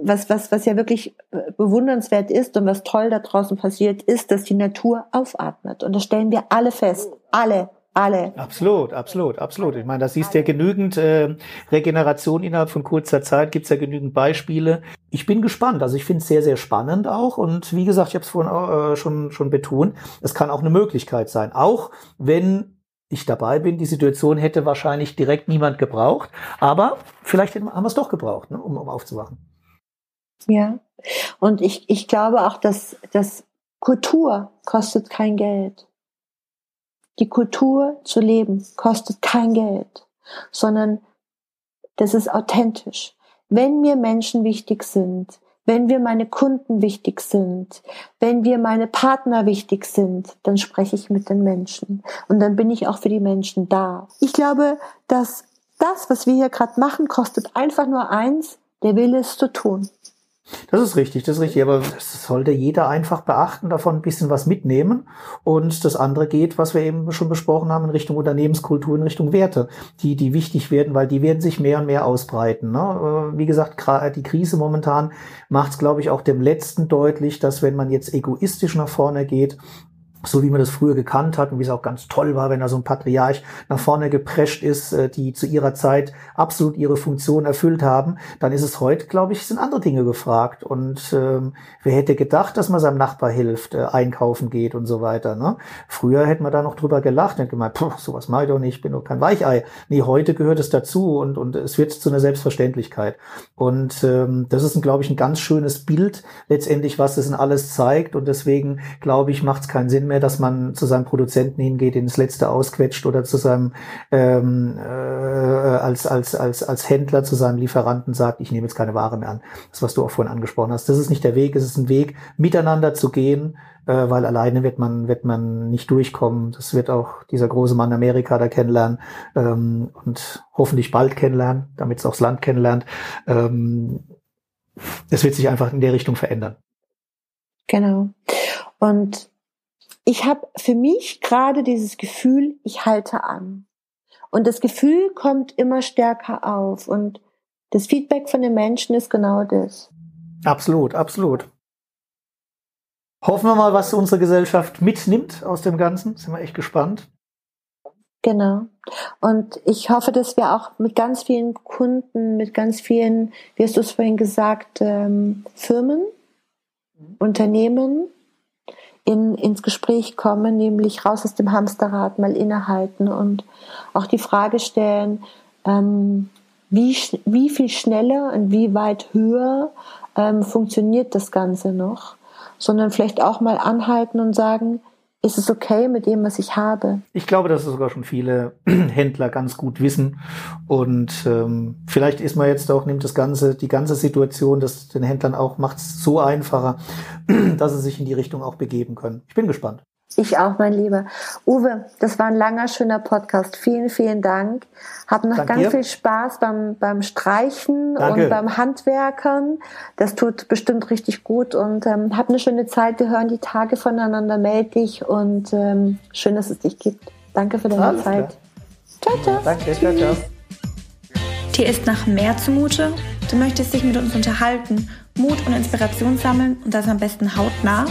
was was was ja wirklich bewundernswert ist und was toll da draußen passiert, ist, dass die Natur aufatmet. Und das stellen wir alle fest, alle alle. Absolut, absolut, absolut. Ich meine, da siehst du ja genügend äh, Regeneration innerhalb von kurzer Zeit, gibt's ja genügend Beispiele. Ich bin gespannt. Also ich finde es sehr, sehr spannend auch. Und wie gesagt, ich habe es vorhin auch, äh, schon, schon betont, es kann auch eine Möglichkeit sein. Auch wenn ich dabei bin, die Situation hätte wahrscheinlich direkt niemand gebraucht. Aber vielleicht haben wir es doch gebraucht, ne, um, um aufzuwachen. Ja. Und ich, ich glaube auch, dass, dass Kultur kostet kein Geld. Die Kultur zu leben kostet kein Geld, sondern das ist authentisch. Wenn mir Menschen wichtig sind, wenn wir meine Kunden wichtig sind, wenn wir meine Partner wichtig sind, dann spreche ich mit den Menschen und dann bin ich auch für die Menschen da. Ich glaube, dass das, was wir hier gerade machen, kostet einfach nur eins, der Wille es zu tun. Das ist richtig, das ist richtig. Aber das sollte jeder einfach beachten, davon ein bisschen was mitnehmen. Und das andere geht, was wir eben schon besprochen haben, in Richtung Unternehmenskultur, in Richtung Werte, die, die wichtig werden, weil die werden sich mehr und mehr ausbreiten. Ne? Äh, wie gesagt, die Krise momentan macht es, glaube ich, auch dem Letzten deutlich, dass wenn man jetzt egoistisch nach vorne geht, so wie man das früher gekannt hat und wie es auch ganz toll war, wenn da so ein Patriarch nach vorne geprescht ist, äh, die zu ihrer Zeit absolut ihre Funktion erfüllt haben, dann ist es heute, glaube ich, sind andere Dinge gefragt. Und ähm, wer hätte gedacht, dass man seinem Nachbar hilft, äh, einkaufen geht und so weiter. Ne? Früher hätte man da noch drüber gelacht und gemeint, Puh, sowas mache ich doch nicht, ich bin doch kein Weichei. Nee, heute gehört es dazu und, und es wird zu einer Selbstverständlichkeit. Und ähm, das ist, glaube ich, ein ganz schönes Bild letztendlich, was es in alles zeigt. Und deswegen, glaube ich, macht es keinen Sinn mehr, dass man zu seinem Produzenten hingeht, den das Letzte ausquetscht oder zu seinem ähm, äh, als, als, als, als Händler zu seinem Lieferanten sagt, ich nehme jetzt keine Ware mehr an. Das, was du auch vorhin angesprochen hast. Das ist nicht der Weg, es ist ein Weg, miteinander zu gehen, äh, weil alleine wird man, wird man nicht durchkommen. Das wird auch dieser große Mann Amerika da kennenlernen ähm, und hoffentlich bald kennenlernen, damit es auch das Land kennenlernt. Ähm, es wird sich einfach in der Richtung verändern. Genau. Und ich habe für mich gerade dieses Gefühl, ich halte an. Und das Gefühl kommt immer stärker auf. Und das Feedback von den Menschen ist genau das. Absolut, absolut. Hoffen wir mal, was unsere Gesellschaft mitnimmt aus dem Ganzen. Sind wir echt gespannt. Genau. Und ich hoffe, dass wir auch mit ganz vielen Kunden, mit ganz vielen, wie hast du es vorhin gesagt, ähm, Firmen, mhm. Unternehmen, in, ins Gespräch kommen, nämlich raus aus dem Hamsterrad, mal innehalten und auch die Frage stellen, ähm, wie, wie viel schneller und wie weit höher ähm, funktioniert das Ganze noch, sondern vielleicht auch mal anhalten und sagen, ist es okay mit dem, was ich habe? Ich glaube, dass es sogar schon viele Händler ganz gut wissen. Und ähm, vielleicht ist man jetzt auch, nimmt das Ganze, die ganze Situation, das den Händlern auch macht es so einfacher, dass sie sich in die Richtung auch begeben können. Ich bin gespannt. Ich auch, mein Lieber. Uwe, das war ein langer, schöner Podcast. Vielen, vielen Dank. Hab noch Dank ganz dir. viel Spaß beim, beim Streichen Danke. und beim Handwerkern. Das tut bestimmt richtig gut und ähm, hab eine schöne Zeit. Wir hören die Tage voneinander. Meld dich und ähm, schön, dass es dich gibt. Danke für deine Alles Zeit. Klar. Ciao, ciao. Danke, ciao, ciao. Dir ist nach mehr zumute? Du möchtest dich mit uns unterhalten, Mut und Inspiration sammeln und das am besten hautnah?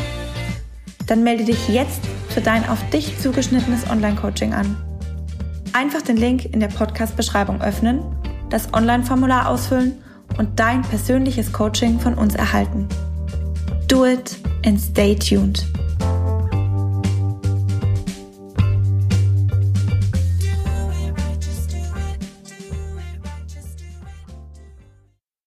Dann melde dich jetzt für dein auf dich zugeschnittenes Online-Coaching an. Einfach den Link in der Podcast-Beschreibung öffnen, das Online-Formular ausfüllen und dein persönliches Coaching von uns erhalten. Do it and stay tuned.